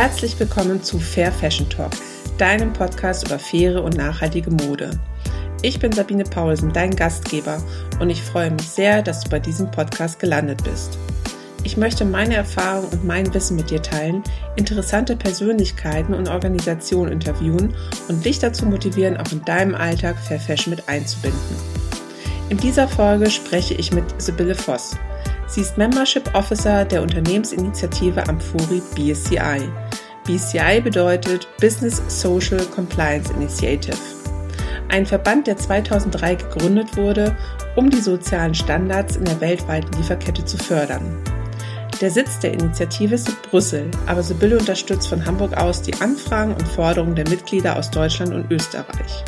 Herzlich willkommen zu Fair Fashion Talk, deinem Podcast über faire und nachhaltige Mode. Ich bin Sabine Paulsen, dein Gastgeber, und ich freue mich sehr, dass du bei diesem Podcast gelandet bist. Ich möchte meine Erfahrungen und mein Wissen mit dir teilen, interessante Persönlichkeiten und Organisationen interviewen und dich dazu motivieren, auch in deinem Alltag Fair Fashion mit einzubinden. In dieser Folge spreche ich mit Sibylle Voss. Sie ist Membership Officer der Unternehmensinitiative Amfori BSCI. BSCI bedeutet Business Social Compliance Initiative. Ein Verband, der 2003 gegründet wurde, um die sozialen Standards in der weltweiten Lieferkette zu fördern. Der Sitz der Initiative ist in Brüssel, aber Sibylle unterstützt von Hamburg aus die Anfragen und Forderungen der Mitglieder aus Deutschland und Österreich.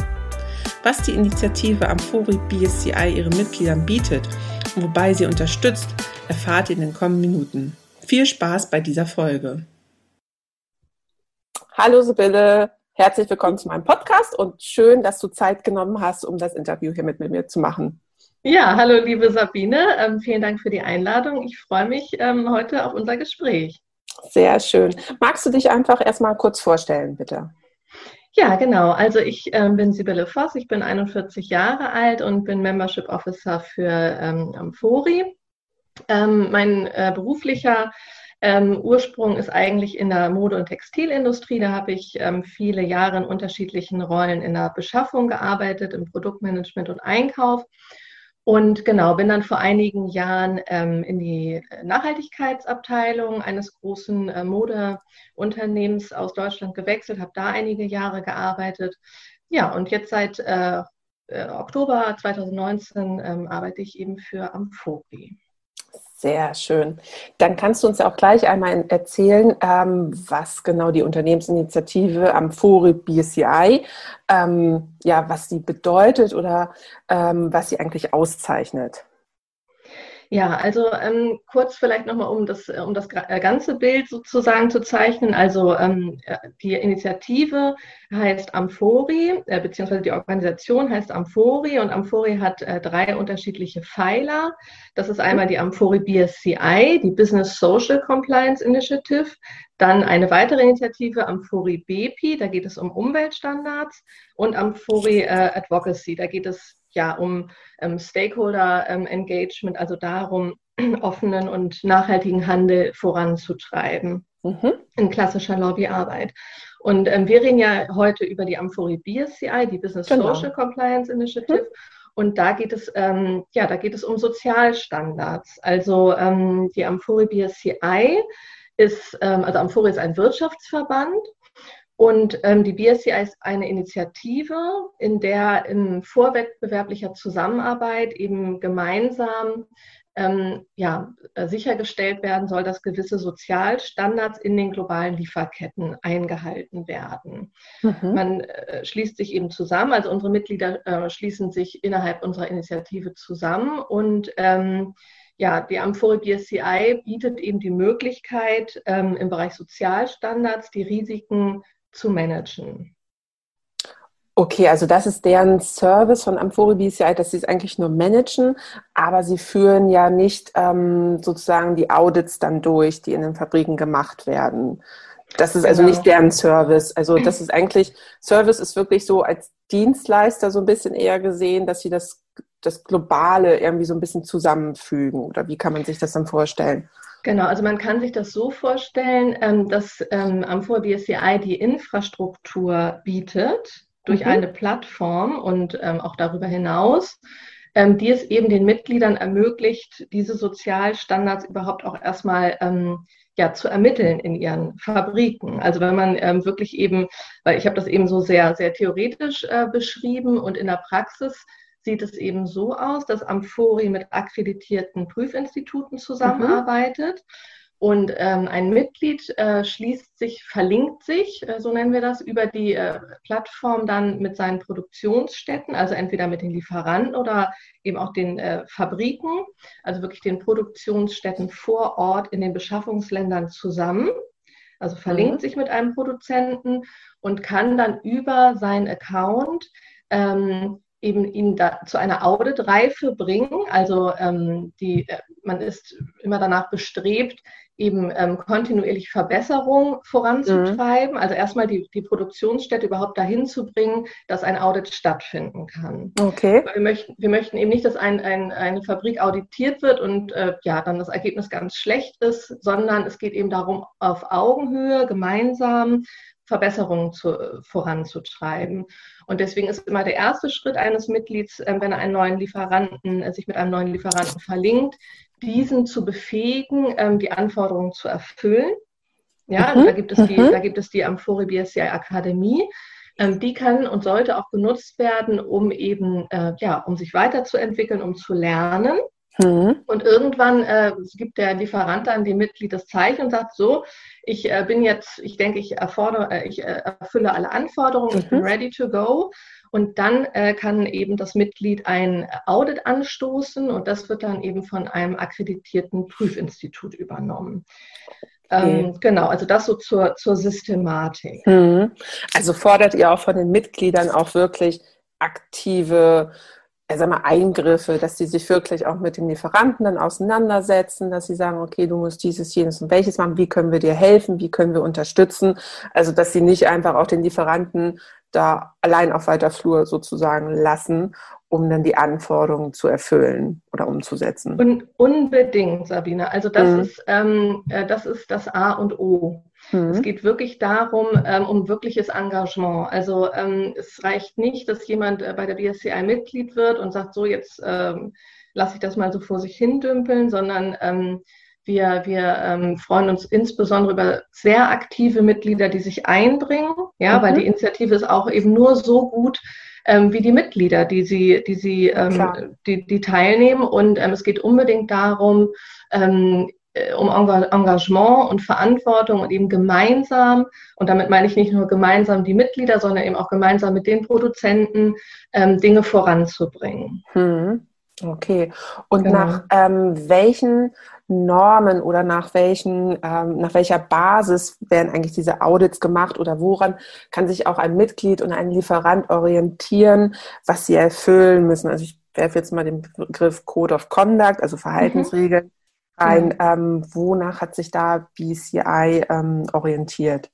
Was die Initiative Amfori BSCI ihren Mitgliedern bietet und wobei sie unterstützt, erfahrt ihr in den kommenden Minuten. Viel Spaß bei dieser Folge. Hallo Sibylle, herzlich willkommen zu meinem Podcast und schön, dass du Zeit genommen hast, um das Interview hier mit, mit mir zu machen. Ja, hallo liebe Sabine, ähm, vielen Dank für die Einladung. Ich freue mich ähm, heute auf unser Gespräch. Sehr schön. Magst du dich einfach erstmal kurz vorstellen, bitte? Ja, genau. Also ich ähm, bin Sibylle Voss, ich bin 41 Jahre alt und bin Membership Officer für ähm, Amfori. Ähm, mein äh, beruflicher ähm, Ursprung ist eigentlich in der Mode- und Textilindustrie. Da habe ich ähm, viele Jahre in unterschiedlichen Rollen in der Beschaffung gearbeitet, im Produktmanagement und Einkauf. Und genau, bin dann vor einigen Jahren ähm, in die Nachhaltigkeitsabteilung eines großen äh, Modeunternehmens aus Deutschland gewechselt, habe da einige Jahre gearbeitet. Ja, und jetzt seit äh, äh Oktober 2019 ähm, arbeite ich eben für Amfori. Sehr schön. Dann kannst du uns auch gleich einmal erzählen, ähm, was genau die Unternehmensinitiative Amphore BCI, ähm, ja, was sie bedeutet oder ähm, was sie eigentlich auszeichnet. Ja, also ähm, kurz vielleicht nochmal, um das, äh, um das äh, ganze Bild sozusagen zu zeichnen. Also ähm, äh, die Initiative heißt Amphori, äh, beziehungsweise die Organisation heißt Amphori und Amphori hat äh, drei unterschiedliche Pfeiler. Das ist einmal die Amphori BSCI, die Business Social Compliance Initiative, dann eine weitere Initiative, Amphori BEPI, da geht es um Umweltstandards und Amphori äh, Advocacy, da geht es ja um ähm, Stakeholder-Engagement, ähm, also darum, offenen und nachhaltigen Handel voranzutreiben. Mhm. In klassischer Lobbyarbeit. Und ähm, wir reden ja heute über die Amphori BSCI, die Business genau. Social Compliance Initiative. Mhm. Und da geht es, ähm, ja, da geht es um Sozialstandards. Also ähm, die Amphori BSCI ist, ähm, also Amphori ist ein Wirtschaftsverband und ähm, die BSCI ist eine Initiative, in der in vorwettbewerblicher Zusammenarbeit eben gemeinsam ähm, ja, äh, sichergestellt werden soll, dass gewisse Sozialstandards in den globalen Lieferketten eingehalten werden. Mhm. Man äh, schließt sich eben zusammen, also unsere Mitglieder äh, schließen sich innerhalb unserer Initiative zusammen und ähm, ja, die Amphore BSCI bietet eben die Möglichkeit, ähm, im Bereich Sozialstandards die Risiken zu managen. Okay, also das ist deren Service von Amphori BCI, dass sie es eigentlich nur managen, aber sie führen ja nicht ähm, sozusagen die Audits dann durch, die in den Fabriken gemacht werden. Das ist also genau. nicht deren Service. Also das ist eigentlich, Service ist wirklich so als Dienstleister so ein bisschen eher gesehen, dass sie das, das Globale irgendwie so ein bisschen zusammenfügen. Oder wie kann man sich das dann vorstellen? Genau, also man kann sich das so vorstellen, ähm, dass ähm, Amphor BSCI die Infrastruktur bietet durch mhm. eine Plattform und ähm, auch darüber hinaus, die es eben den Mitgliedern ermöglicht, diese Sozialstandards überhaupt auch erstmal ja, zu ermitteln in ihren Fabriken. Also wenn man ähm, wirklich eben, weil ich habe das eben so sehr, sehr theoretisch äh, beschrieben und in der Praxis sieht es eben so aus, dass Amphori mit akkreditierten Prüfinstituten zusammenarbeitet. Mhm. Und ähm, ein Mitglied äh, schließt sich, verlinkt sich, äh, so nennen wir das, über die äh, Plattform dann mit seinen Produktionsstätten, also entweder mit den Lieferanten oder eben auch den äh, Fabriken, also wirklich den Produktionsstätten vor Ort in den Beschaffungsländern zusammen. Also verlinkt mhm. sich mit einem Produzenten und kann dann über seinen Account ähm, eben ihn da zu einer Auditreife bringen. Also ähm, die, äh, man ist immer danach bestrebt, eben ähm, kontinuierlich Verbesserung voranzutreiben. Mhm. Also erstmal die, die Produktionsstätte überhaupt dahin zu bringen, dass ein Audit stattfinden kann. Okay. Wir möchten, wir möchten eben nicht, dass ein, ein, eine Fabrik auditiert wird und äh, ja, dann das Ergebnis ganz schlecht ist, sondern es geht eben darum, auf Augenhöhe gemeinsam Verbesserungen zu, äh, voranzutreiben. Und deswegen ist immer der erste Schritt eines Mitglieds, äh, wenn er einen neuen Lieferanten, äh, sich mit einem neuen Lieferanten verlinkt, diesen zu befähigen, ähm, die Anforderungen zu erfüllen. Ja, mhm. da gibt es die, mhm. da gibt es die Amphore BSCI Akademie. Ähm, die kann und sollte auch genutzt werden, um eben, ja, um sich weiterzuentwickeln, um zu lernen. Mhm. Und irgendwann äh, gibt der Lieferant dann dem Mitglied das Zeichen und sagt so, ich äh, bin jetzt, ich denke, ich, erfordere, äh, ich äh, erfülle alle Anforderungen, mhm. ich bin mhm. ready to go. Und dann äh, kann eben das Mitglied ein Audit anstoßen und das wird dann eben von einem akkreditierten Prüfinstitut übernommen. Okay. Ähm, genau, also das so zur, zur Systematik. Mhm. Also fordert ihr auch von den Mitgliedern auch wirklich aktive sag mal, Eingriffe, dass sie sich wirklich auch mit dem Lieferanten dann auseinandersetzen, dass sie sagen, okay, du musst dieses, jenes und welches machen, wie können wir dir helfen, wie können wir unterstützen. Also, dass sie nicht einfach auch den Lieferanten da allein auf weiter Flur sozusagen lassen, um dann die Anforderungen zu erfüllen oder umzusetzen. Und unbedingt, Sabine. Also das mhm. ist ähm, äh, das ist das A und O. Mhm. Es geht wirklich darum, ähm, um wirkliches Engagement. Also ähm, es reicht nicht, dass jemand äh, bei der BSCI Mitglied wird und sagt, so jetzt ähm, lasse ich das mal so vor sich hin dümpeln, sondern ähm, wir, wir ähm, freuen uns insbesondere über sehr aktive Mitglieder, die sich einbringen, ja, mhm. weil die Initiative ist auch eben nur so gut, ähm, wie die Mitglieder, die sie, die sie, ähm, die, die teilnehmen. Und ähm, es geht unbedingt darum, ähm, äh, um Engagement und Verantwortung und eben gemeinsam, und damit meine ich nicht nur gemeinsam die Mitglieder, sondern eben auch gemeinsam mit den Produzenten ähm, Dinge voranzubringen. Hm. Okay. Und genau. nach ähm, welchen Normen oder nach welchen, ähm, nach welcher Basis werden eigentlich diese Audits gemacht oder woran kann sich auch ein Mitglied und ein Lieferant orientieren, was sie erfüllen müssen? Also ich werfe jetzt mal den Begriff Code of Conduct, also Verhaltensregeln. Mhm ein, mhm. ähm, wonach hat sich da BCI ähm, orientiert?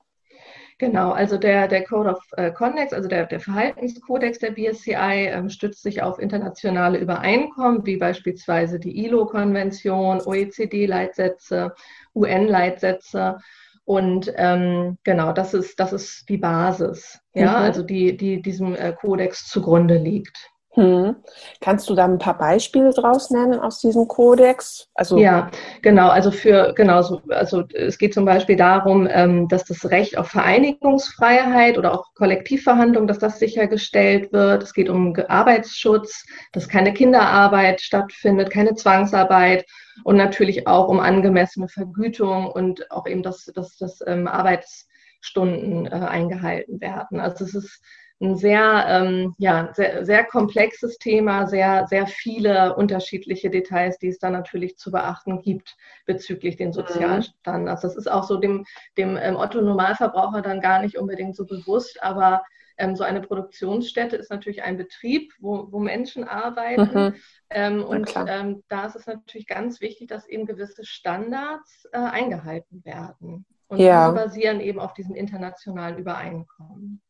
Genau, also der, der Code of äh, Conduct, also der, der Verhaltenskodex der BSCI, ähm, stützt sich auf internationale Übereinkommen, wie beispielsweise die ILO-Konvention, OECD-Leitsätze, UN-Leitsätze. Und ähm, genau, das ist, das ist die Basis, ja, mhm. also die, die diesem äh, Kodex zugrunde liegt. Hm. Kannst du da ein paar Beispiele draus nennen aus diesem Kodex? Also ja, genau. Also für genau, so, also es geht zum Beispiel darum, ähm, dass das Recht auf Vereinigungsfreiheit oder auch Kollektivverhandlung, dass das sichergestellt wird. Es geht um Arbeitsschutz, dass keine Kinderarbeit stattfindet, keine Zwangsarbeit und natürlich auch um angemessene Vergütung und auch eben, dass, dass, dass ähm, Arbeitsstunden äh, eingehalten werden. Also es ist ein sehr, ähm, ja, sehr, sehr komplexes Thema, sehr, sehr viele unterschiedliche Details, die es dann natürlich zu beachten gibt bezüglich den mhm. Sozialstandards. Das ist auch so dem, dem ähm, Otto-Normalverbraucher dann gar nicht unbedingt so bewusst, aber ähm, so eine Produktionsstätte ist natürlich ein Betrieb, wo, wo Menschen arbeiten. Mhm. Ähm, und ähm, da ist es natürlich ganz wichtig, dass eben gewisse Standards äh, eingehalten werden. Und ja. die basieren eben auf diesen internationalen Übereinkommen.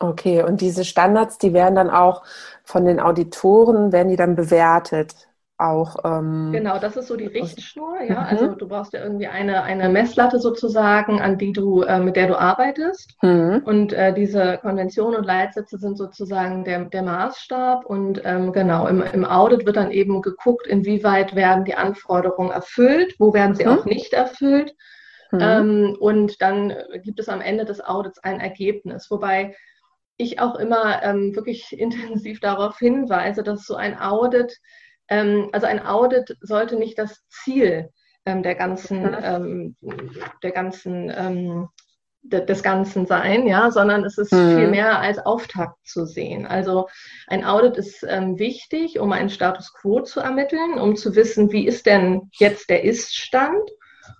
Okay, und diese Standards, die werden dann auch von den Auditoren, werden die dann bewertet? Auch, ähm, genau, das ist so die Richtschnur, ja. Mhm. Also du brauchst ja irgendwie eine, eine Messlatte sozusagen, an die du, äh, mit der du arbeitest. Mhm. Und äh, diese Konventionen und Leitsätze sind sozusagen der, der Maßstab. Und ähm, genau, im, im Audit wird dann eben geguckt, inwieweit werden die Anforderungen erfüllt, wo werden sie mhm. auch nicht erfüllt. Mhm. Ähm, und dann gibt es am Ende des Audits ein Ergebnis. Wobei ich auch immer ähm, wirklich intensiv darauf hinweise, dass so ein Audit, ähm, also ein Audit sollte nicht das Ziel ähm, der ganzen, ähm, der ganzen, ähm, de, des Ganzen sein, ja, sondern es ist mhm. viel mehr als Auftakt zu sehen. Also ein Audit ist ähm, wichtig, um einen Status quo zu ermitteln, um zu wissen, wie ist denn jetzt der Ist-Stand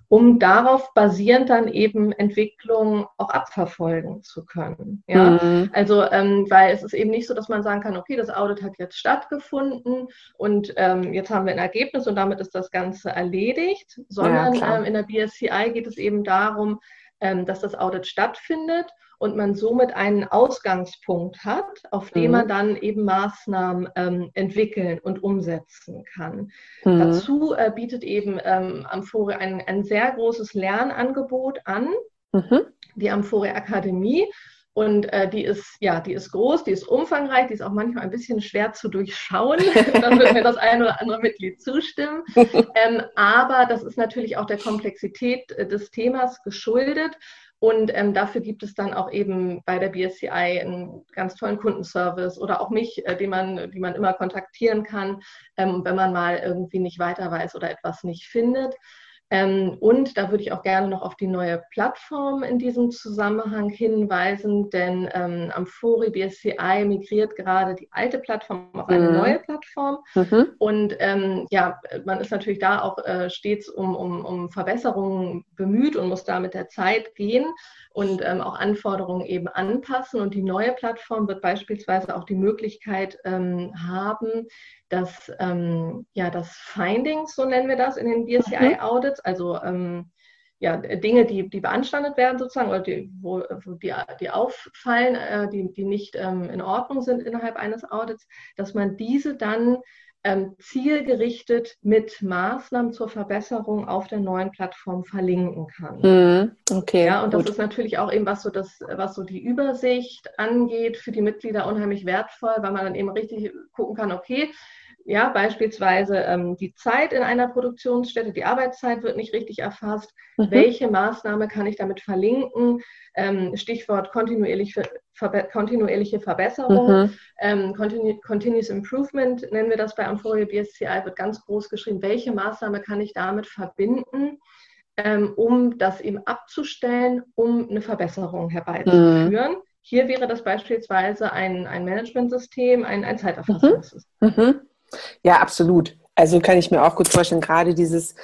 um darauf basierend dann eben Entwicklung auch abverfolgen zu können. Ja? Mhm. Also, ähm, weil es ist eben nicht so, dass man sagen kann, okay, das Audit hat jetzt stattgefunden und ähm, jetzt haben wir ein Ergebnis und damit ist das Ganze erledigt, sondern ja, ähm, in der BSCI geht es eben darum, ähm, dass das Audit stattfindet und man somit einen Ausgangspunkt hat, auf dem mhm. man dann eben Maßnahmen ähm, entwickeln und umsetzen kann. Mhm. Dazu äh, bietet eben ähm, Amphore ein, ein sehr großes Lernangebot an, mhm. die Amphore Akademie. Und äh, die ist, ja, die ist groß, die ist umfangreich, die ist auch manchmal ein bisschen schwer zu durchschauen. da wird mir das eine oder andere Mitglied zustimmen. Ähm, aber das ist natürlich auch der Komplexität äh, des Themas geschuldet. Und ähm, dafür gibt es dann auch eben bei der BSCI einen ganz tollen Kundenservice oder auch mich, äh, den man, die man immer kontaktieren kann, ähm, wenn man mal irgendwie nicht weiter weiß oder etwas nicht findet. Ähm, und da würde ich auch gerne noch auf die neue Plattform in diesem Zusammenhang hinweisen, denn ähm, Amphori BSCI migriert gerade die alte Plattform auf eine mhm. neue Plattform. Mhm. Und ähm, ja, man ist natürlich da auch äh, stets um, um, um Verbesserungen bemüht und muss da mit der Zeit gehen und ähm, auch Anforderungen eben anpassen. Und die neue Plattform wird beispielsweise auch die Möglichkeit ähm, haben, dass ähm, ja das Findings, so nennen wir das in den BSCI-Audits, also ähm, ja, Dinge, die, die beanstandet werden sozusagen oder die, wo, wo die, die auffallen, äh, die, die nicht ähm, in Ordnung sind innerhalb eines Audits, dass man diese dann ähm, zielgerichtet mit Maßnahmen zur Verbesserung auf der neuen Plattform verlinken kann. Mhm. Okay. Ja, und das ist natürlich auch eben, was so das, was so die Übersicht angeht, für die Mitglieder unheimlich wertvoll, weil man dann eben richtig gucken kann, okay, ja, beispielsweise ähm, die Zeit in einer Produktionsstätte, die Arbeitszeit wird nicht richtig erfasst. Mhm. Welche Maßnahme kann ich damit verlinken? Ähm, Stichwort kontinuierlich ver kontinuierliche Verbesserung. Mhm. Ähm, Continu Continuous Improvement nennen wir das bei Amphoria BSCI, wird ganz groß geschrieben. Welche Maßnahme kann ich damit verbinden? Ähm, um das eben abzustellen, um eine Verbesserung herbeizuführen. Mhm. Hier wäre das beispielsweise ein, ein Managementsystem, ein, ein Zeiterfassungssystem. Mhm. Ja, absolut. Also kann ich mir auch gut vorstellen, gerade dieses,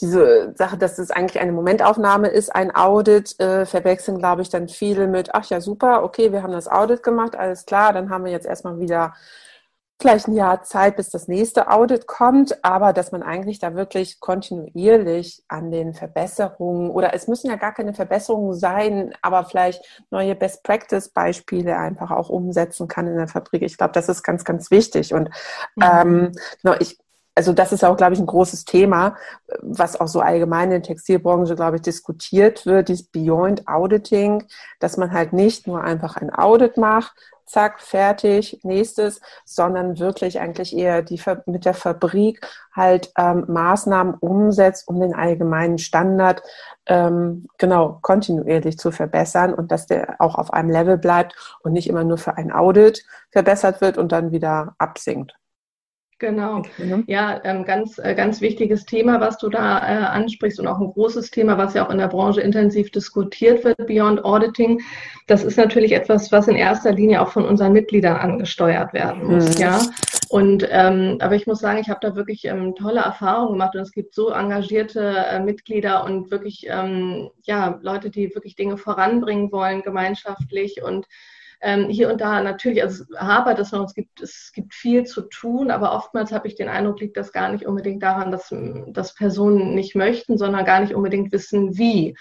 diese Sache, dass es eigentlich eine Momentaufnahme ist, ein Audit, äh, verwechseln, glaube ich, dann viele mit, ach ja, super, okay, wir haben das Audit gemacht, alles klar, dann haben wir jetzt erstmal wieder vielleicht ein Jahr Zeit, bis das nächste Audit kommt, aber dass man eigentlich da wirklich kontinuierlich an den Verbesserungen oder es müssen ja gar keine Verbesserungen sein, aber vielleicht neue Best Practice Beispiele einfach auch umsetzen kann in der Fabrik. Ich glaube, das ist ganz, ganz wichtig. Und mhm. ähm, genau, ich also das ist auch, glaube ich, ein großes Thema, was auch so allgemein in der Textilbranche, glaube ich, diskutiert wird, dieses Beyond Auditing, dass man halt nicht nur einfach ein Audit macht, zack, fertig, nächstes, sondern wirklich eigentlich eher die mit der Fabrik halt ähm, Maßnahmen umsetzt, um den allgemeinen Standard ähm, genau kontinuierlich zu verbessern und dass der auch auf einem Level bleibt und nicht immer nur für ein Audit verbessert wird und dann wieder absinkt. Genau. Ja, ähm, ganz, äh, ganz wichtiges Thema, was du da äh, ansprichst und auch ein großes Thema, was ja auch in der Branche intensiv diskutiert wird, Beyond Auditing. Das ist natürlich etwas, was in erster Linie auch von unseren Mitgliedern angesteuert werden muss. Mhm. Ja. Und ähm, aber ich muss sagen, ich habe da wirklich ähm, tolle Erfahrungen gemacht und es gibt so engagierte äh, Mitglieder und wirklich ähm, ja Leute, die wirklich Dinge voranbringen wollen gemeinschaftlich und ähm, hier und da natürlich, also hapert es noch, es gibt, es gibt viel zu tun, aber oftmals habe ich den Eindruck, liegt das gar nicht unbedingt daran, dass, dass Personen nicht möchten, sondern gar nicht unbedingt wissen, wie.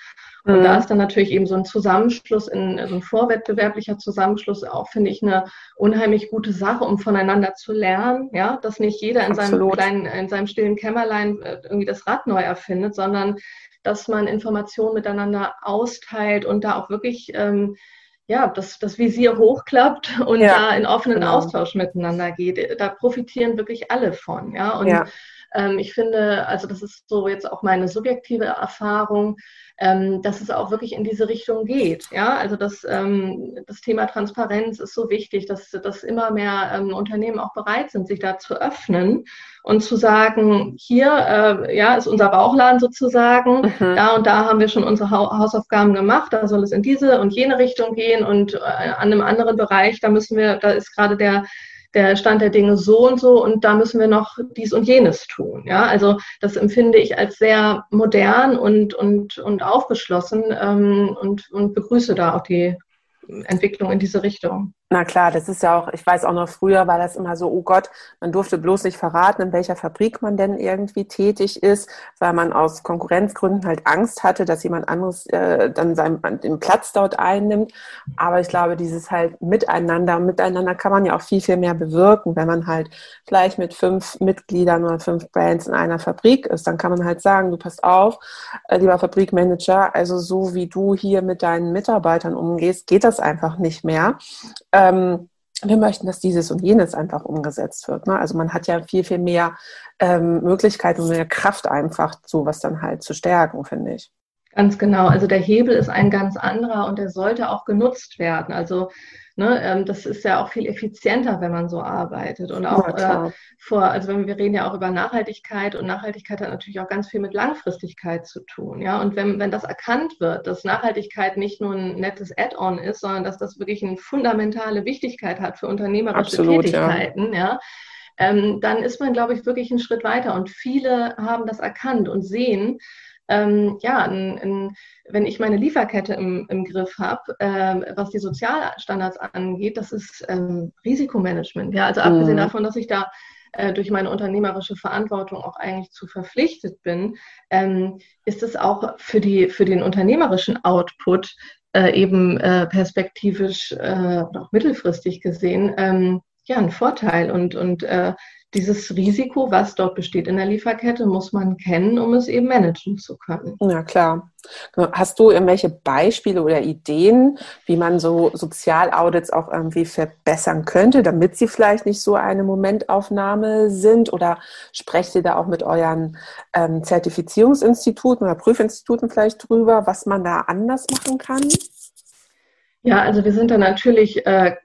Und mhm. da ist dann natürlich eben so ein Zusammenschluss, in, so ein vorwettbewerblicher Zusammenschluss auch, finde ich, eine unheimlich gute Sache, um voneinander zu lernen, ja, dass nicht jeder in seinem kleinen, in seinem stillen Kämmerlein äh, irgendwie das Rad neu erfindet, sondern dass man Informationen miteinander austeilt und da auch wirklich ähm, ja, das, das Visier hochklappt und ja, da in offenen genau. Austausch miteinander geht. Da profitieren wirklich alle von. Ja, und ja. Ähm, ich finde, also das ist so jetzt auch meine subjektive Erfahrung, ähm, dass es auch wirklich in diese Richtung geht. Ja, also das, ähm, das Thema Transparenz ist so wichtig, dass, dass immer mehr ähm, Unternehmen auch bereit sind, sich da zu öffnen und zu sagen, hier äh, ja, ist unser Bauchladen sozusagen, mhm. da und da haben wir schon unsere ha Hausaufgaben gemacht, da soll es in diese und jene Richtung gehen und äh, an einem anderen Bereich, da müssen wir, da ist gerade der der Stand der Dinge so und so und da müssen wir noch dies und jenes tun. Ja, also das empfinde ich als sehr modern und, und, und aufgeschlossen ähm, und, und begrüße da auch die Entwicklung in diese Richtung. Na klar, das ist ja auch, ich weiß auch noch früher war das immer so, oh Gott, man durfte bloß nicht verraten, in welcher Fabrik man denn irgendwie tätig ist, weil man aus Konkurrenzgründen halt Angst hatte, dass jemand anderes äh, dann seinen, den Platz dort einnimmt. Aber ich glaube, dieses halt Miteinander, miteinander kann man ja auch viel, viel mehr bewirken, wenn man halt vielleicht mit fünf Mitgliedern oder fünf Brands in einer Fabrik ist. Dann kann man halt sagen, du passt auf, äh, lieber Fabrikmanager, also so wie du hier mit deinen Mitarbeitern umgehst, geht das einfach nicht mehr ähm, wir möchten, dass dieses und jenes einfach umgesetzt wird. Ne? Also man hat ja viel, viel mehr ähm, Möglichkeiten und mehr Kraft einfach, sowas dann halt zu stärken, finde ich. Ganz genau. Also der Hebel ist ein ganz anderer und der sollte auch genutzt werden. Also Ne, ähm, das ist ja auch viel effizienter, wenn man so arbeitet. Und auch ja, äh, vor, also wenn wir reden ja auch über Nachhaltigkeit und Nachhaltigkeit hat natürlich auch ganz viel mit Langfristigkeit zu tun. Ja, und wenn, wenn das erkannt wird, dass Nachhaltigkeit nicht nur ein nettes Add-on ist, sondern dass das wirklich eine fundamentale Wichtigkeit hat für unternehmerische Absolut, Tätigkeiten, ja. ja ähm, dann ist man, glaube ich, wirklich einen Schritt weiter. Und viele haben das erkannt und sehen, ähm, ja, ein, ein, wenn ich meine Lieferkette im, im Griff habe, ähm, was die Sozialstandards angeht, das ist ähm, Risikomanagement. Ja, also abgesehen mhm. davon, dass ich da äh, durch meine unternehmerische Verantwortung auch eigentlich zu verpflichtet bin, ähm, ist es auch für, die, für den unternehmerischen Output äh, eben äh, perspektivisch äh, auch mittelfristig gesehen ähm, ja ein Vorteil und, und äh, dieses Risiko, was dort besteht in der Lieferkette, muss man kennen, um es eben managen zu können. Ja, klar. Hast du irgendwelche Beispiele oder Ideen, wie man so Sozialaudits auch irgendwie verbessern könnte, damit sie vielleicht nicht so eine Momentaufnahme sind? Oder sprecht ihr da auch mit euren ähm, Zertifizierungsinstituten oder Prüfinstituten vielleicht drüber, was man da anders machen kann? Ja, also wir sind da natürlich äh,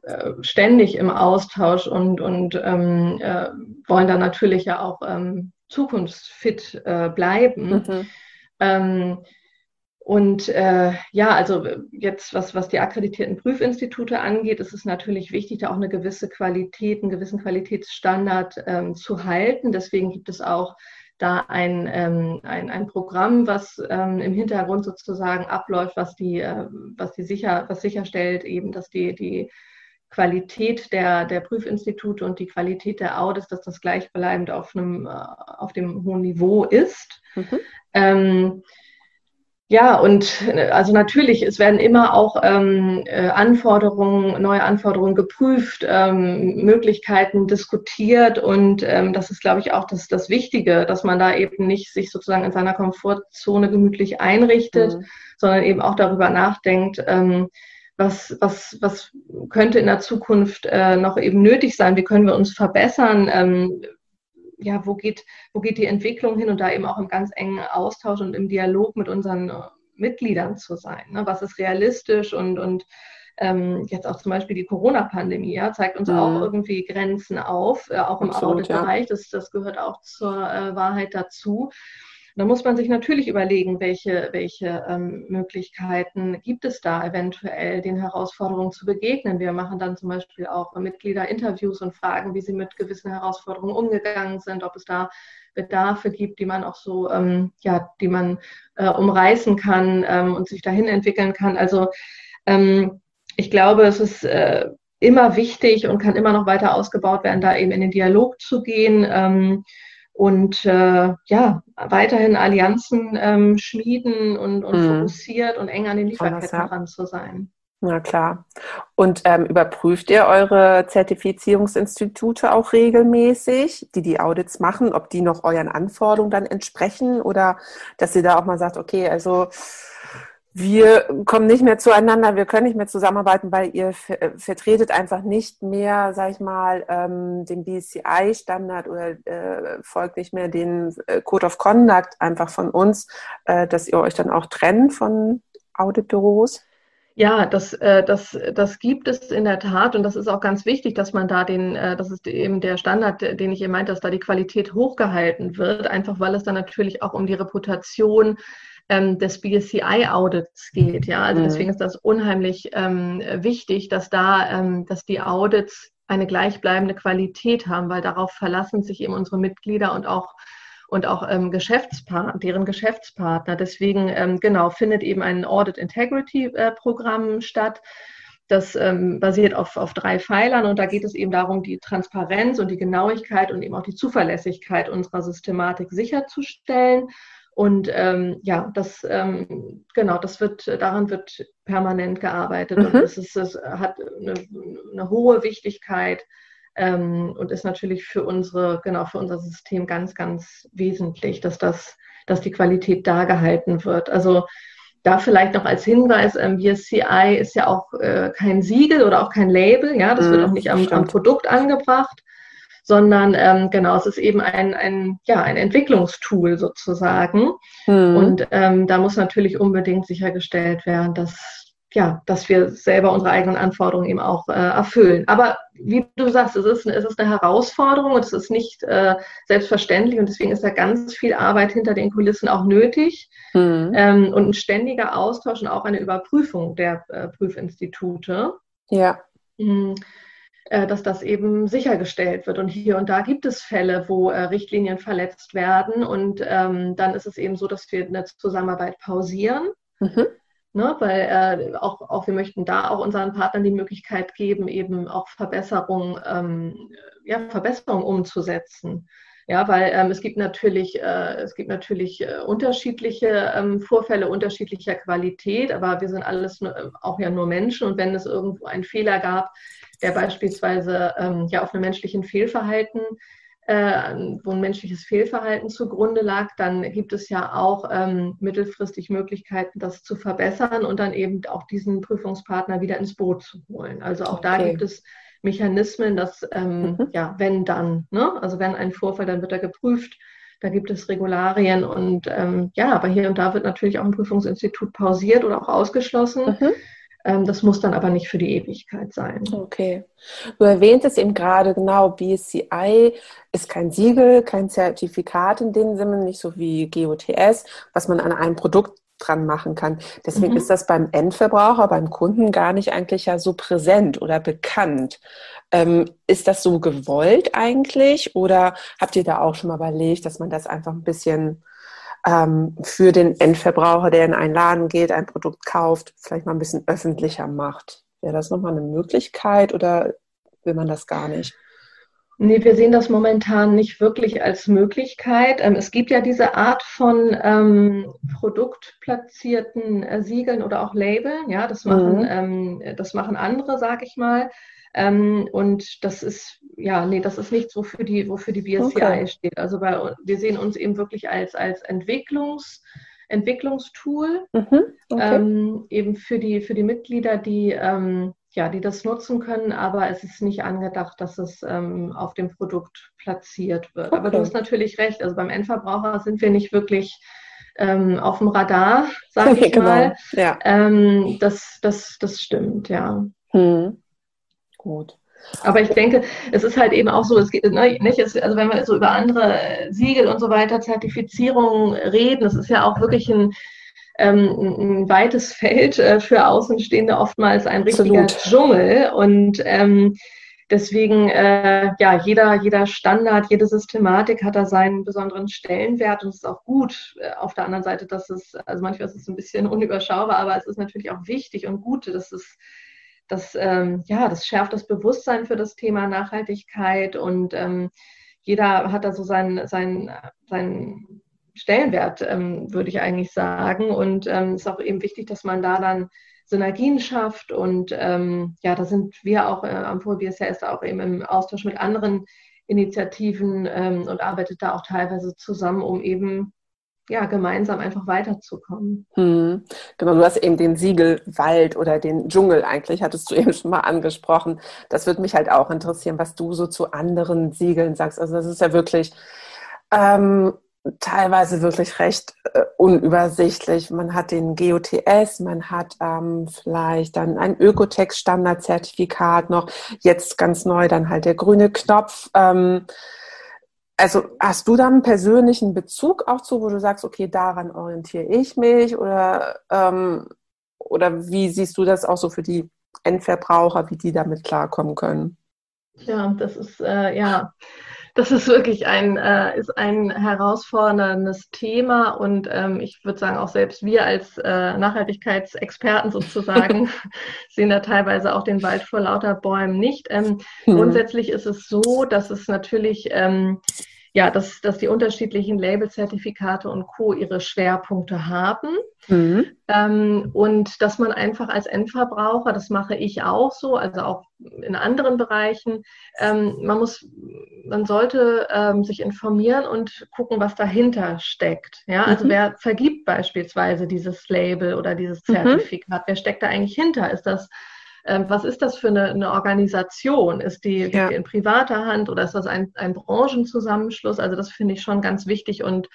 ständig im Austausch und, und ähm, äh, wollen da natürlich ja auch ähm, zukunftsfit äh, bleiben. Mhm. Ähm, und äh, ja, also jetzt, was, was die akkreditierten Prüfinstitute angeht, ist es natürlich wichtig, da auch eine gewisse Qualität, einen gewissen Qualitätsstandard ähm, zu halten. Deswegen gibt es auch da ein, ähm, ein, ein Programm, was ähm, im Hintergrund sozusagen abläuft, was die, äh, was die sicher, was sicherstellt, eben, dass die, die Qualität der, der Prüfinstitute und die Qualität der Audits, dass das gleichbleibend auf einem, äh, auf dem hohen Niveau ist. Mhm. Ähm, ja, und äh, also natürlich, es werden immer auch ähm, äh, Anforderungen, neue Anforderungen geprüft, ähm, Möglichkeiten diskutiert und ähm, das ist, glaube ich, auch das, das Wichtige, dass man da eben nicht sich sozusagen in seiner Komfortzone gemütlich einrichtet, mhm. sondern eben auch darüber nachdenkt, ähm, was, was, was könnte in der Zukunft äh, noch eben nötig sein, wie können wir uns verbessern, ähm, ja, wo geht, wo geht die Entwicklung hin und da eben auch im ganz engen Austausch und im Dialog mit unseren äh, Mitgliedern zu sein. Ne? Was ist realistisch und, und ähm, jetzt auch zum Beispiel die Corona-Pandemie ja, zeigt uns mhm. auch irgendwie Grenzen auf, äh, auch im Auditbereich. Ja. Das, das gehört auch zur äh, Wahrheit dazu. Da muss man sich natürlich überlegen, welche, welche ähm, Möglichkeiten gibt es da eventuell, den Herausforderungen zu begegnen. Wir machen dann zum Beispiel auch Mitgliederinterviews und fragen, wie sie mit gewissen Herausforderungen umgegangen sind, ob es da Bedarfe gibt, die man auch so, ähm, ja, die man äh, umreißen kann ähm, und sich dahin entwickeln kann. Also ähm, ich glaube, es ist äh, immer wichtig und kann immer noch weiter ausgebaut werden, da eben in den Dialog zu gehen. Und äh, ja, weiterhin Allianzen ähm, schmieden und, und mhm. fokussiert und eng an den Lieferketten dran zu sein. Na klar. Und ähm, überprüft ihr eure Zertifizierungsinstitute auch regelmäßig, die die Audits machen, ob die noch euren Anforderungen dann entsprechen oder dass ihr da auch mal sagt, okay, also wir kommen nicht mehr zueinander, wir können nicht mehr zusammenarbeiten, weil ihr äh, vertretet einfach nicht mehr, sag ich mal, ähm, den BCI-Standard oder äh, folgt nicht mehr den äh, Code of Conduct einfach von uns, äh, dass ihr euch dann auch trennt von Auditbüros? Ja, das, äh, das, das gibt es in der Tat und das ist auch ganz wichtig, dass man da den, äh, das ist eben der Standard, den ich eben meinte, dass da die Qualität hochgehalten wird, einfach weil es dann natürlich auch um die Reputation ähm, des BSCI-Audits geht. Ja, also mhm. deswegen ist das unheimlich ähm, wichtig, dass da, ähm, dass die Audits eine gleichbleibende Qualität haben, weil darauf verlassen sich eben unsere Mitglieder und auch und auch ähm, Geschäftspartner, deren Geschäftspartner. Deswegen ähm, genau findet eben ein Audit Integrity äh, Programm statt. Das ähm, basiert auf, auf drei Pfeilern und da geht es eben darum, die Transparenz und die Genauigkeit und eben auch die Zuverlässigkeit unserer Systematik sicherzustellen. Und ähm, ja, das ähm, genau, das wird daran wird permanent gearbeitet mhm. und es, ist, es hat eine, eine hohe Wichtigkeit ähm, und ist natürlich für unsere, genau, für unser System ganz, ganz wesentlich, dass das, dass die Qualität da gehalten wird. Also da vielleicht noch als Hinweis, ähm, BSCI ist ja auch äh, kein Siegel oder auch kein Label, ja, das mm, wird mhm, auch nicht am, am Produkt angebracht, sondern ähm, genau, es ist eben ein, ein, ja, ein Entwicklungstool sozusagen. Mm. Und ähm, da muss natürlich unbedingt sichergestellt werden, dass ja, dass wir selber unsere eigenen Anforderungen eben auch äh, erfüllen. Aber wie du sagst, es ist, es ist eine Herausforderung und es ist nicht äh, selbstverständlich und deswegen ist da ganz viel Arbeit hinter den Kulissen auch nötig mhm. ähm, und ein ständiger Austausch und auch eine Überprüfung der äh, Prüfinstitute. Ja. Mhm dass das eben sichergestellt wird. Und hier und da gibt es Fälle, wo äh, Richtlinien verletzt werden. Und ähm, dann ist es eben so, dass wir eine Zusammenarbeit pausieren. Mhm. Ne, weil äh, auch, auch wir möchten da auch unseren Partnern die Möglichkeit geben, eben auch Verbesserungen, ähm, ja, Verbesserungen umzusetzen. Ja, weil ähm, es gibt natürlich, äh, es gibt natürlich äh, unterschiedliche ähm, Vorfälle unterschiedlicher Qualität, aber wir sind alles nur, äh, auch ja nur Menschen und wenn es irgendwo einen Fehler gab, der beispielsweise ähm, ja auf einem menschlichen Fehlverhalten äh, wo ein menschliches Fehlverhalten zugrunde lag, dann gibt es ja auch ähm, mittelfristig Möglichkeiten, das zu verbessern und dann eben auch diesen Prüfungspartner wieder ins Boot zu holen. Also auch okay. da gibt es Mechanismen, dass, ähm, mhm. ja, wenn dann, ne? also wenn ein Vorfall, dann wird er geprüft. Da gibt es Regularien und ähm, ja, aber hier und da wird natürlich auch ein Prüfungsinstitut pausiert oder auch ausgeschlossen. Mhm. Ähm, das muss dann aber nicht für die Ewigkeit sein. Okay. Du erwähntest eben gerade genau, BSCI ist kein Siegel, kein Zertifikat in dem Sinne, nicht so wie GOTS, was man an einem Produkt dran machen kann. Deswegen mhm. ist das beim Endverbraucher, beim Kunden gar nicht eigentlich ja so präsent oder bekannt. Ähm, ist das so gewollt eigentlich oder habt ihr da auch schon mal überlegt, dass man das einfach ein bisschen ähm, für den Endverbraucher, der in einen Laden geht, ein Produkt kauft, vielleicht mal ein bisschen öffentlicher macht. Wäre das nochmal eine Möglichkeit oder will man das gar nicht? Nee, wir sehen das momentan nicht wirklich als Möglichkeit. Ähm, es gibt ja diese Art von ähm, produktplatzierten äh, Siegeln oder auch Labeln. Ja, das machen, mhm. ähm, das machen andere, sag ich mal. Ähm, und das ist, ja, nee, das ist nichts, wofür die, wofür die BSCI okay. steht. Also bei, wir sehen uns eben wirklich als, als Entwicklungs, Entwicklungstool, mhm, okay. ähm, eben für die, für die Mitglieder, die, ähm, ja, die das nutzen können, aber es ist nicht angedacht, dass es ähm, auf dem Produkt platziert wird. Okay. Aber du hast natürlich recht, also beim Endverbraucher sind wir nicht wirklich ähm, auf dem Radar, sage ich genau. mal. Ja. Ähm, das, das, das stimmt, ja. Hm. Gut. Aber ich denke, es ist halt eben auch so, es geht ne, nicht, es, also wenn wir so über andere Siegel und so weiter, Zertifizierungen reden, es ist ja auch wirklich ein, ein weites Feld äh, für Außenstehende, oftmals ein richtiger Absolut. Dschungel. Und ähm, deswegen, äh, ja, jeder, jeder Standard, jede Systematik hat da seinen besonderen Stellenwert und es ist auch gut. Äh, auf der anderen Seite, dass es, also manchmal ist es ein bisschen unüberschaubar, aber es ist natürlich auch wichtig und gut, dass es das, ähm, ja, das schärft das Bewusstsein für das Thema Nachhaltigkeit und ähm, jeder hat da so seinen, seinen, seinen Stellenwert, ähm, würde ich eigentlich sagen. Und es ähm, ist auch eben wichtig, dass man da dann Synergien schafft. Und ähm, ja, da sind wir auch äh, am VBSS auch eben im Austausch mit anderen Initiativen ähm, und arbeitet da auch teilweise zusammen, um eben ja, gemeinsam einfach weiterzukommen. Hm. Genau, du hast eben den Siegelwald oder den Dschungel eigentlich, hattest du eben schon mal angesprochen. Das würde mich halt auch interessieren, was du so zu anderen Siegeln sagst. Also das ist ja wirklich ähm, teilweise wirklich recht äh, unübersichtlich. Man hat den GOTS, man hat ähm, vielleicht dann ein Ökotex-Standard-Zertifikat noch, jetzt ganz neu dann halt der grüne Knopf. Ähm, also hast du da einen persönlichen Bezug auch zu, wo du sagst, okay, daran orientiere ich mich oder, ähm, oder wie siehst du das auch so für die Endverbraucher, wie die damit klarkommen können? Ja, das ist äh, ja, das ist wirklich ein äh, ist ein herausforderndes Thema und ähm, ich würde sagen auch selbst wir als äh, Nachhaltigkeitsexperten sozusagen sehen da teilweise auch den Wald vor lauter Bäumen nicht. Ähm, hm. Grundsätzlich ist es so, dass es natürlich ähm, ja, dass, dass die unterschiedlichen Labelzertifikate und Co. ihre Schwerpunkte haben. Mhm. Ähm, und dass man einfach als Endverbraucher, das mache ich auch so, also auch in anderen Bereichen, ähm, man muss, man sollte ähm, sich informieren und gucken, was dahinter steckt. Ja, also mhm. wer vergibt beispielsweise dieses Label oder dieses mhm. Zertifikat? Mhm. Wer steckt da eigentlich hinter? Ist das ähm, was ist das für eine, eine Organisation? Ist die, ja. in privater Hand oder ist das ein, ein Branchenzusammenschluss? Also das finde ich schon ganz wichtig und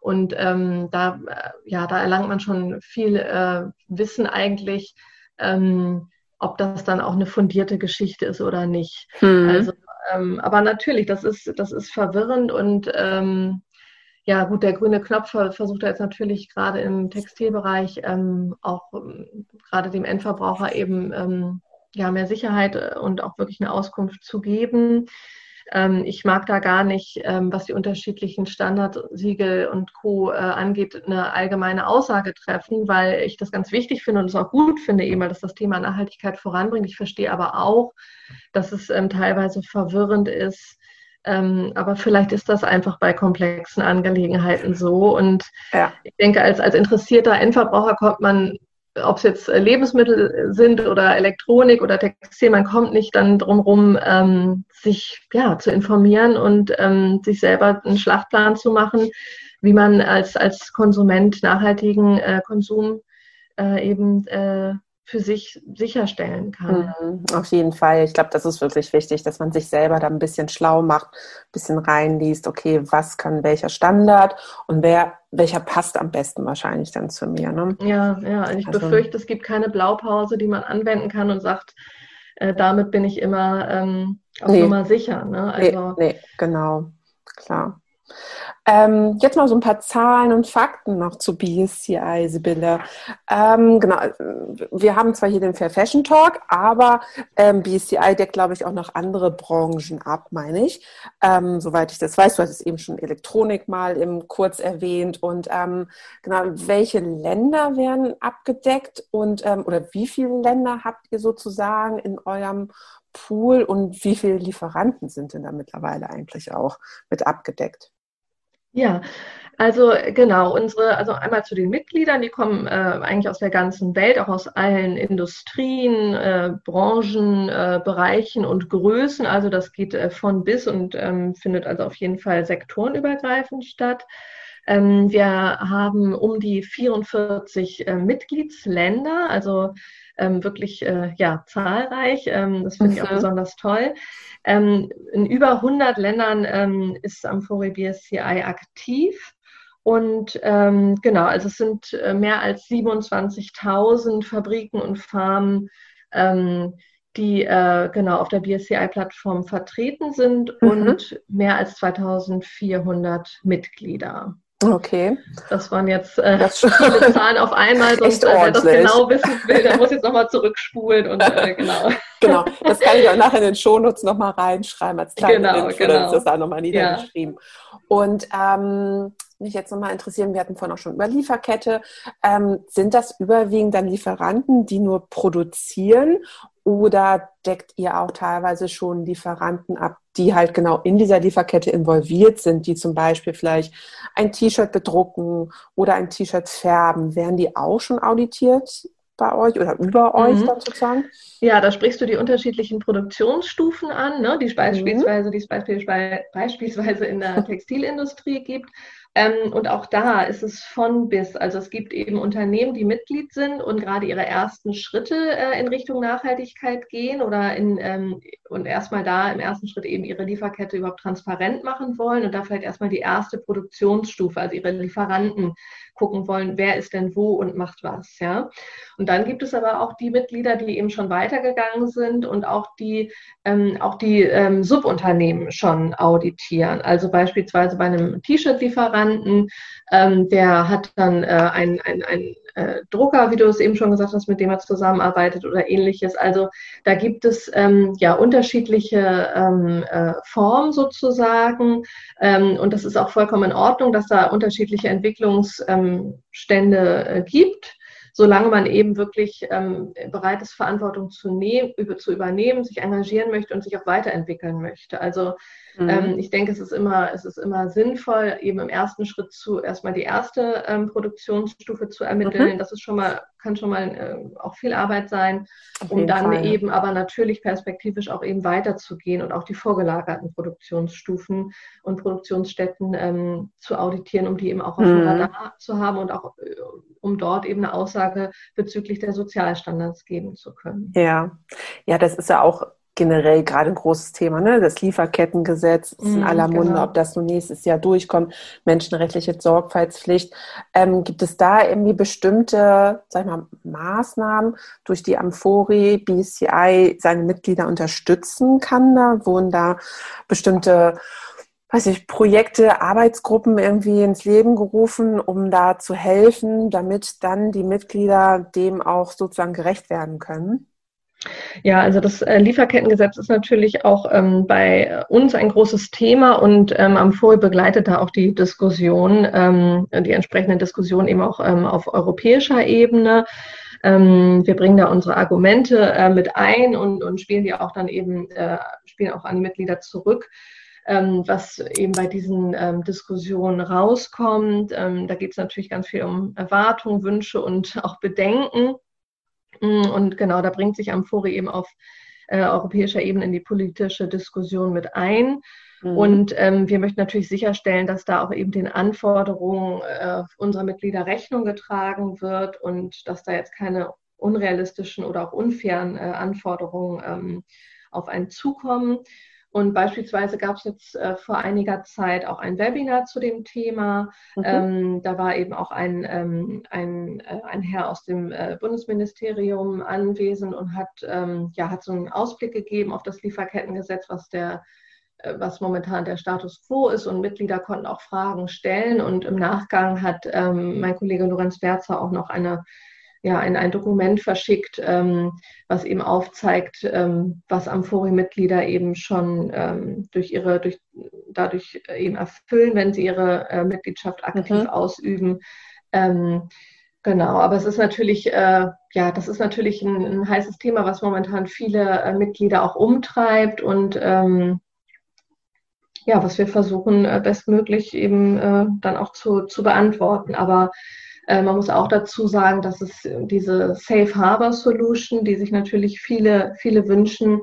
und ähm, da, äh, ja, da erlangt man schon viel äh, Wissen eigentlich, ähm, ob das dann auch eine fundierte Geschichte ist oder nicht. Mhm. Also, ähm, aber natürlich, das ist, das ist verwirrend und ähm, ja, gut, der grüne Knopf versucht jetzt natürlich gerade im Textilbereich ähm, auch ähm, gerade dem Endverbraucher eben ähm, ja, mehr Sicherheit äh, und auch wirklich eine Auskunft zu geben. Ähm, ich mag da gar nicht, ähm, was die unterschiedlichen Standardsiegel und Co. Äh, angeht, eine allgemeine Aussage treffen, weil ich das ganz wichtig finde und es auch gut finde, eben, weil das das Thema Nachhaltigkeit voranbringt. Ich verstehe aber auch, dass es ähm, teilweise verwirrend ist, ähm, aber vielleicht ist das einfach bei komplexen Angelegenheiten so. Und ja. ich denke, als, als interessierter Endverbraucher kommt man, ob es jetzt Lebensmittel sind oder Elektronik oder Textil, man kommt nicht dann drumherum, ähm, sich ja, zu informieren und ähm, sich selber einen Schlachtplan zu machen, wie man als, als Konsument nachhaltigen äh, Konsum äh, eben äh, für sich sicherstellen kann. Mhm, auf jeden Fall. Ich glaube, das ist wirklich wichtig, dass man sich selber da ein bisschen schlau macht, ein bisschen reinliest, okay, was kann welcher Standard und wer, welcher passt am besten wahrscheinlich dann zu mir. Ne? Ja, ja. Ich also, befürchte, es gibt keine Blaupause, die man anwenden kann und sagt, äh, damit bin ich immer ähm, auf nee. Nummer sicher. Ne? Also, nee, nee, genau, klar. Ähm, jetzt mal so ein paar Zahlen und Fakten noch zu BSCI, Sibylle. Ähm, genau, wir haben zwar hier den Fair Fashion Talk, aber ähm, BSCI deckt, glaube ich, auch noch andere Branchen ab, meine ich. Ähm, soweit ich das weiß, du hattest eben schon Elektronik mal im kurz erwähnt. Und ähm, genau, welche Länder werden abgedeckt und ähm, oder wie viele Länder habt ihr sozusagen in eurem Pool und wie viele Lieferanten sind denn da mittlerweile eigentlich auch mit abgedeckt? Ja, also genau, unsere, also einmal zu den Mitgliedern, die kommen äh, eigentlich aus der ganzen Welt, auch aus allen Industrien, äh, Branchen, äh, Bereichen und Größen. Also das geht äh, von bis und ähm, findet also auf jeden Fall sektorenübergreifend statt. Ähm, wir haben um die 44 äh, Mitgliedsländer, also ähm, wirklich äh, ja, zahlreich. Ähm, das finde ich auch mhm. besonders toll. Ähm, in über 100 Ländern ähm, ist Amphori BSCI aktiv. Und ähm, genau, also es sind äh, mehr als 27.000 Fabriken und Farmen, ähm, die äh, genau auf der BSCI-Plattform vertreten sind mhm. und mehr als 2400 Mitglieder. Okay. Das waren jetzt äh, das viele Zahlen auf einmal, sonst äh, wer das genau wissen will, der muss jetzt nochmal zurückspulen und äh, genau. Genau, das kann ich auch nachher in den Shownotes nochmal reinschreiben als kleine genau, Info, genau. das da nochmal niedergeschrieben. Ja. Und ähm, mich jetzt nochmal interessieren, wir hatten vorhin auch schon über Lieferkette. Ähm, sind das überwiegend dann Lieferanten, die nur produzieren oder deckt ihr auch teilweise schon Lieferanten ab, die halt genau in dieser Lieferkette involviert sind, die zum Beispiel vielleicht ein T-Shirt bedrucken oder ein T-Shirt färben? Werden die auch schon auditiert bei euch oder über euch mhm. dann sozusagen? Ja, da sprichst du die unterschiedlichen Produktionsstufen an, ne, die es beispielsweise, mhm. die es beispielsweise in der Textilindustrie gibt. Ähm, und auch da ist es von bis. Also es gibt eben Unternehmen, die Mitglied sind und gerade ihre ersten Schritte äh, in Richtung Nachhaltigkeit gehen oder in, ähm, und erstmal da im ersten Schritt eben ihre Lieferkette überhaupt transparent machen wollen und da vielleicht erstmal die erste Produktionsstufe, also ihre Lieferanten gucken wollen, wer ist denn wo und macht was, ja. Und dann gibt es aber auch die Mitglieder, die eben schon weitergegangen sind und auch die, ähm, auch die ähm, Subunternehmen schon auditieren. Also beispielsweise bei einem T-Shirt-Lieferanten, ähm, der hat dann äh, ein, ein, ein äh, Drucker, wie du es eben schon gesagt hast, mit dem er zusammenarbeitet oder ähnliches. Also da gibt es ähm, ja unterschiedliche ähm, äh, Formen sozusagen. Ähm, und das ist auch vollkommen in Ordnung, dass da unterschiedliche Entwicklungsstände äh, gibt solange man eben wirklich ähm, bereit ist, Verantwortung zu, nehmen, zu übernehmen, sich engagieren möchte und sich auch weiterentwickeln möchte. Also Mhm. Ähm, ich denke, es ist immer, es ist immer sinnvoll, eben im ersten Schritt zu erstmal die erste ähm, Produktionsstufe zu ermitteln. Mhm. Das ist schon mal, kann schon mal äh, auch viel Arbeit sein, um dann Fall, eben aber natürlich perspektivisch auch eben weiterzugehen und auch die vorgelagerten Produktionsstufen und Produktionsstätten ähm, zu auditieren, um die eben auch auf dem mhm. Radar zu haben und auch äh, um dort eben eine Aussage bezüglich der Sozialstandards geben zu können. Ja, ja, das ist ja auch generell gerade ein großes Thema. Ne? Das Lieferkettengesetz ist in mm, aller Munde, genau. ob das nun nächstes Jahr durchkommt, menschenrechtliche Sorgfaltspflicht. Ähm, gibt es da irgendwie bestimmte sag ich mal, Maßnahmen, durch die Amphori BCI seine Mitglieder unterstützen kann? Da wurden da bestimmte weiß ich, Projekte, Arbeitsgruppen irgendwie ins Leben gerufen, um da zu helfen, damit dann die Mitglieder dem auch sozusagen gerecht werden können? Ja, also das äh, Lieferkettengesetz ist natürlich auch ähm, bei uns ein großes Thema und ähm, Amphori begleitet da auch die Diskussion, ähm, die entsprechende Diskussion eben auch ähm, auf europäischer Ebene. Ähm, wir bringen da unsere Argumente äh, mit ein und, und spielen die auch dann eben, äh, spielen auch an die Mitglieder zurück. Ähm, was eben bei diesen Diskussionen rauskommt. Da geht es natürlich ganz viel um Erwartungen, Wünsche und auch Bedenken. Mm, und genau, da bringt sich Amphori eben auf äh, europäischer Ebene in die politische Diskussion mit ein. Mhm. Und ähm, wir möchten natürlich sicherstellen, dass da auch eben den Anforderungen äh, unserer Mitglieder Rechnung getragen wird und dass da jetzt keine unrealistischen oder auch unfairen äh, Anforderungen ähm, auf einen zukommen. Und beispielsweise gab es jetzt äh, vor einiger Zeit auch ein Webinar zu dem Thema. Mhm. Ähm, da war eben auch ein, ähm, ein, äh, ein Herr aus dem äh, Bundesministerium anwesend und hat, ähm, ja, hat so einen Ausblick gegeben auf das Lieferkettengesetz, was der äh, was momentan der Status quo ist und Mitglieder konnten auch Fragen stellen und im Nachgang hat ähm, mein Kollege Lorenz Berzer auch noch eine ja, in ein Dokument verschickt, ähm, was eben aufzeigt, ähm, was Amphori-Mitglieder eben schon ähm, durch ihre, durch, dadurch eben erfüllen, wenn sie ihre äh, Mitgliedschaft aktiv mhm. ausüben. Ähm, genau, aber es ist natürlich, äh, ja, das ist natürlich ein, ein, heißes Thema, was momentan viele äh, Mitglieder auch umtreibt und ähm, ja, was wir versuchen, äh, bestmöglich eben äh, dann auch zu, zu beantworten. Aber äh, man muss auch dazu sagen, dass es diese Safe Harbor Solution, die sich natürlich viele, viele wünschen,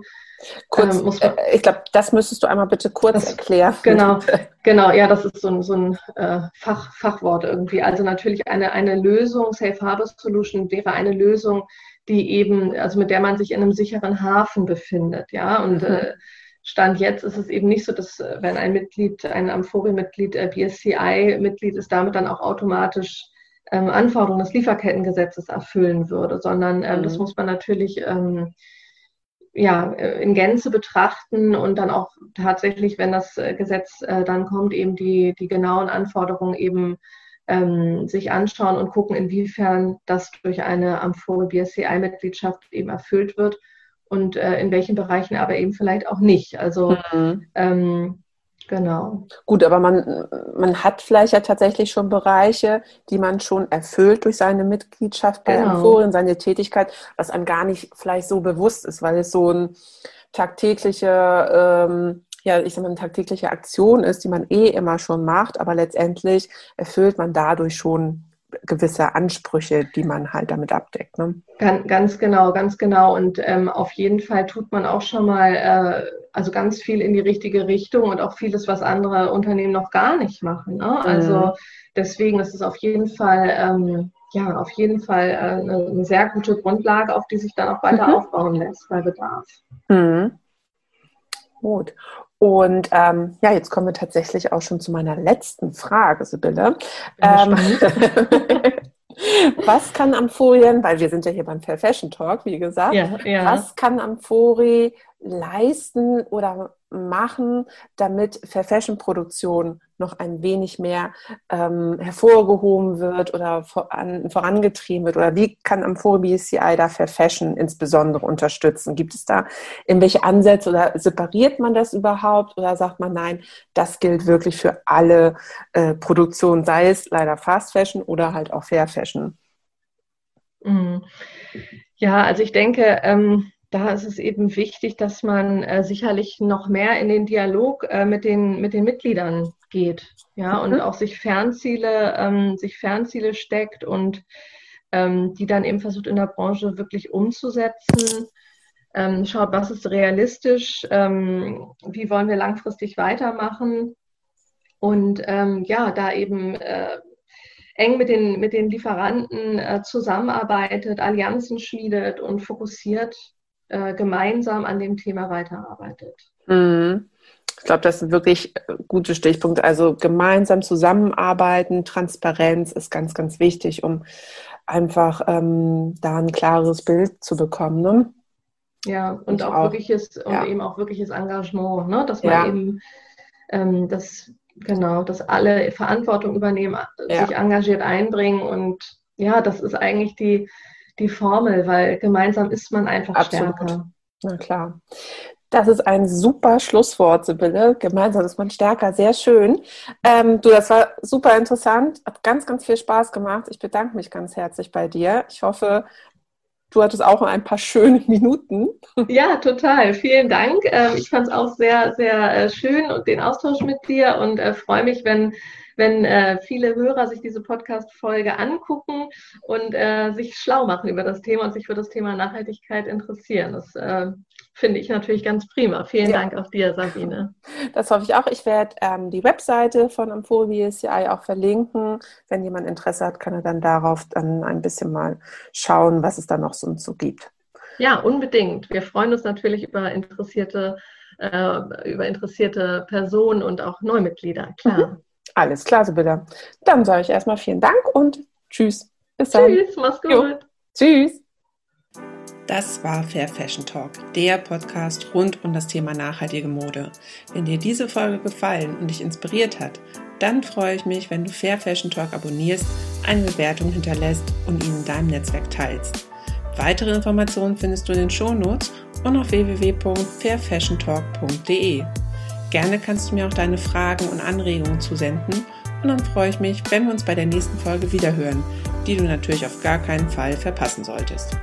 Kurz, ähm, äh, ich glaube, das müsstest du einmal bitte kurz das, erklären. Genau, genau, ja, das ist so ein, so ein äh, Fach, Fachwort irgendwie. Also natürlich eine, eine Lösung, Safe Harbor Solution wäre eine Lösung, die eben, also mit der man sich in einem sicheren Hafen befindet, ja. Und mhm. äh, Stand jetzt ist es eben nicht so, dass äh, wenn ein Mitglied, ein Amphori-Mitglied, äh, BSCI-Mitglied ist, damit dann auch automatisch ähm, Anforderungen des Lieferkettengesetzes erfüllen würde, sondern ähm, mhm. das muss man natürlich ähm, ja, äh, in Gänze betrachten und dann auch tatsächlich, wenn das äh, Gesetz äh, dann kommt, eben die, die genauen Anforderungen eben ähm, sich anschauen und gucken, inwiefern das durch eine Amphore BSCI-Mitgliedschaft eben erfüllt wird und äh, in welchen Bereichen aber eben vielleicht auch nicht. Also mhm. ähm, Genau. Gut, aber man, man hat vielleicht ja tatsächlich schon Bereiche, die man schon erfüllt durch seine Mitgliedschaft bei genau. Foren, seine Tätigkeit, was einem gar nicht vielleicht so bewusst ist, weil es so ein tagtägliche, ähm, ja, ich sag mal, eine tagtägliche Aktion ist, die man eh immer schon macht, aber letztendlich erfüllt man dadurch schon gewisse Ansprüche, die man halt damit abdeckt. Ne? Ganz, ganz genau, ganz genau. Und ähm, auf jeden Fall tut man auch schon mal äh, also ganz viel in die richtige Richtung und auch vieles, was andere Unternehmen noch gar nicht machen. Ne? Also mhm. deswegen ist es auf jeden Fall ähm, ja auf jeden Fall äh, eine, eine, sehr gute Grundlage, auf die sich dann auch weiter mhm. aufbauen lässt bei Bedarf. Mhm. Gut. Und ähm, ja, jetzt kommen wir tatsächlich auch schon zu meiner letzten Frage, Sibylle. Ähm, was kann Amphorien, weil wir sind ja hier beim Fair Fashion Talk, wie gesagt, ja, ja. was kann Amphori leisten oder machen, damit Fair Fashion Produktion noch ein wenig mehr ähm, hervorgehoben wird oder voran, vorangetrieben wird? Oder wie kann Amphore BCI da Fair Fashion insbesondere unterstützen? Gibt es da irgendwelche Ansätze oder separiert man das überhaupt oder sagt man, nein, das gilt wirklich für alle äh, Produktionen, sei es leider Fast Fashion oder halt auch Fair Fashion? Mhm. Ja, also ich denke, ähm, da ist es eben wichtig, dass man äh, sicherlich noch mehr in den Dialog äh, mit, den, mit den Mitgliedern geht, ja, mhm. und auch sich Fernziele, ähm, sich Fernziele steckt und ähm, die dann eben versucht in der Branche wirklich umzusetzen. Ähm, schaut, was ist realistisch, ähm, wie wollen wir langfristig weitermachen und ähm, ja, da eben äh, eng mit den, mit den Lieferanten äh, zusammenarbeitet, Allianzen schmiedet und fokussiert äh, gemeinsam an dem Thema weiterarbeitet. Mhm. Ich glaube, das sind wirklich gute Stichpunkte. Also gemeinsam zusammenarbeiten, Transparenz ist ganz, ganz wichtig, um einfach ähm, da ein klares Bild zu bekommen. Ne? Ja, und, und auch, auch, wirkliches und ja. eben auch wirkliches Engagement, ne? dass man ja. eben ähm, das genau, dass alle Verantwortung übernehmen, ja. sich engagiert einbringen und ja, das ist eigentlich die die Formel, weil gemeinsam ist man einfach Absolut. stärker. Na klar. Das ist ein super Schlusswort, Sibylle. Gemeinsam ist man stärker. Sehr schön. Ähm, du, das war super interessant. Hat ganz, ganz viel Spaß gemacht. Ich bedanke mich ganz herzlich bei dir. Ich hoffe, du hattest auch ein paar schöne Minuten. Ja, total. Vielen Dank. Ähm, ich fand es auch sehr, sehr äh, schön und den Austausch mit dir und äh, freue mich, wenn wenn äh, viele Hörer sich diese Podcast-Folge angucken und äh, sich schlau machen über das Thema und sich für das Thema Nachhaltigkeit interessieren. Das äh, finde ich natürlich ganz prima. Vielen ja. Dank auch dir, Sabine. Das hoffe ich auch. Ich werde ähm, die Webseite von Amphori BSCI auch verlinken. Wenn jemand Interesse hat, kann er dann darauf dann ein bisschen mal schauen, was es da noch so, so gibt. Ja, unbedingt. Wir freuen uns natürlich über interessierte, äh, über interessierte Personen und auch Neumitglieder, klar. Mhm. Alles klar, Sibylle. Dann sage ich erstmal vielen Dank und tschüss. Bis dann. Tschüss, mach's gut. Jo. Tschüss. Das war Fair Fashion Talk, der Podcast rund um das Thema nachhaltige Mode. Wenn dir diese Folge gefallen und dich inspiriert hat, dann freue ich mich, wenn du Fair Fashion Talk abonnierst, eine Bewertung hinterlässt und ihn in deinem Netzwerk teilst. Weitere Informationen findest du in den Shownotes und auf www.fairfashiontalk.de. Gerne kannst du mir auch deine Fragen und Anregungen zusenden und dann freue ich mich, wenn wir uns bei der nächsten Folge wiederhören, die du natürlich auf gar keinen Fall verpassen solltest.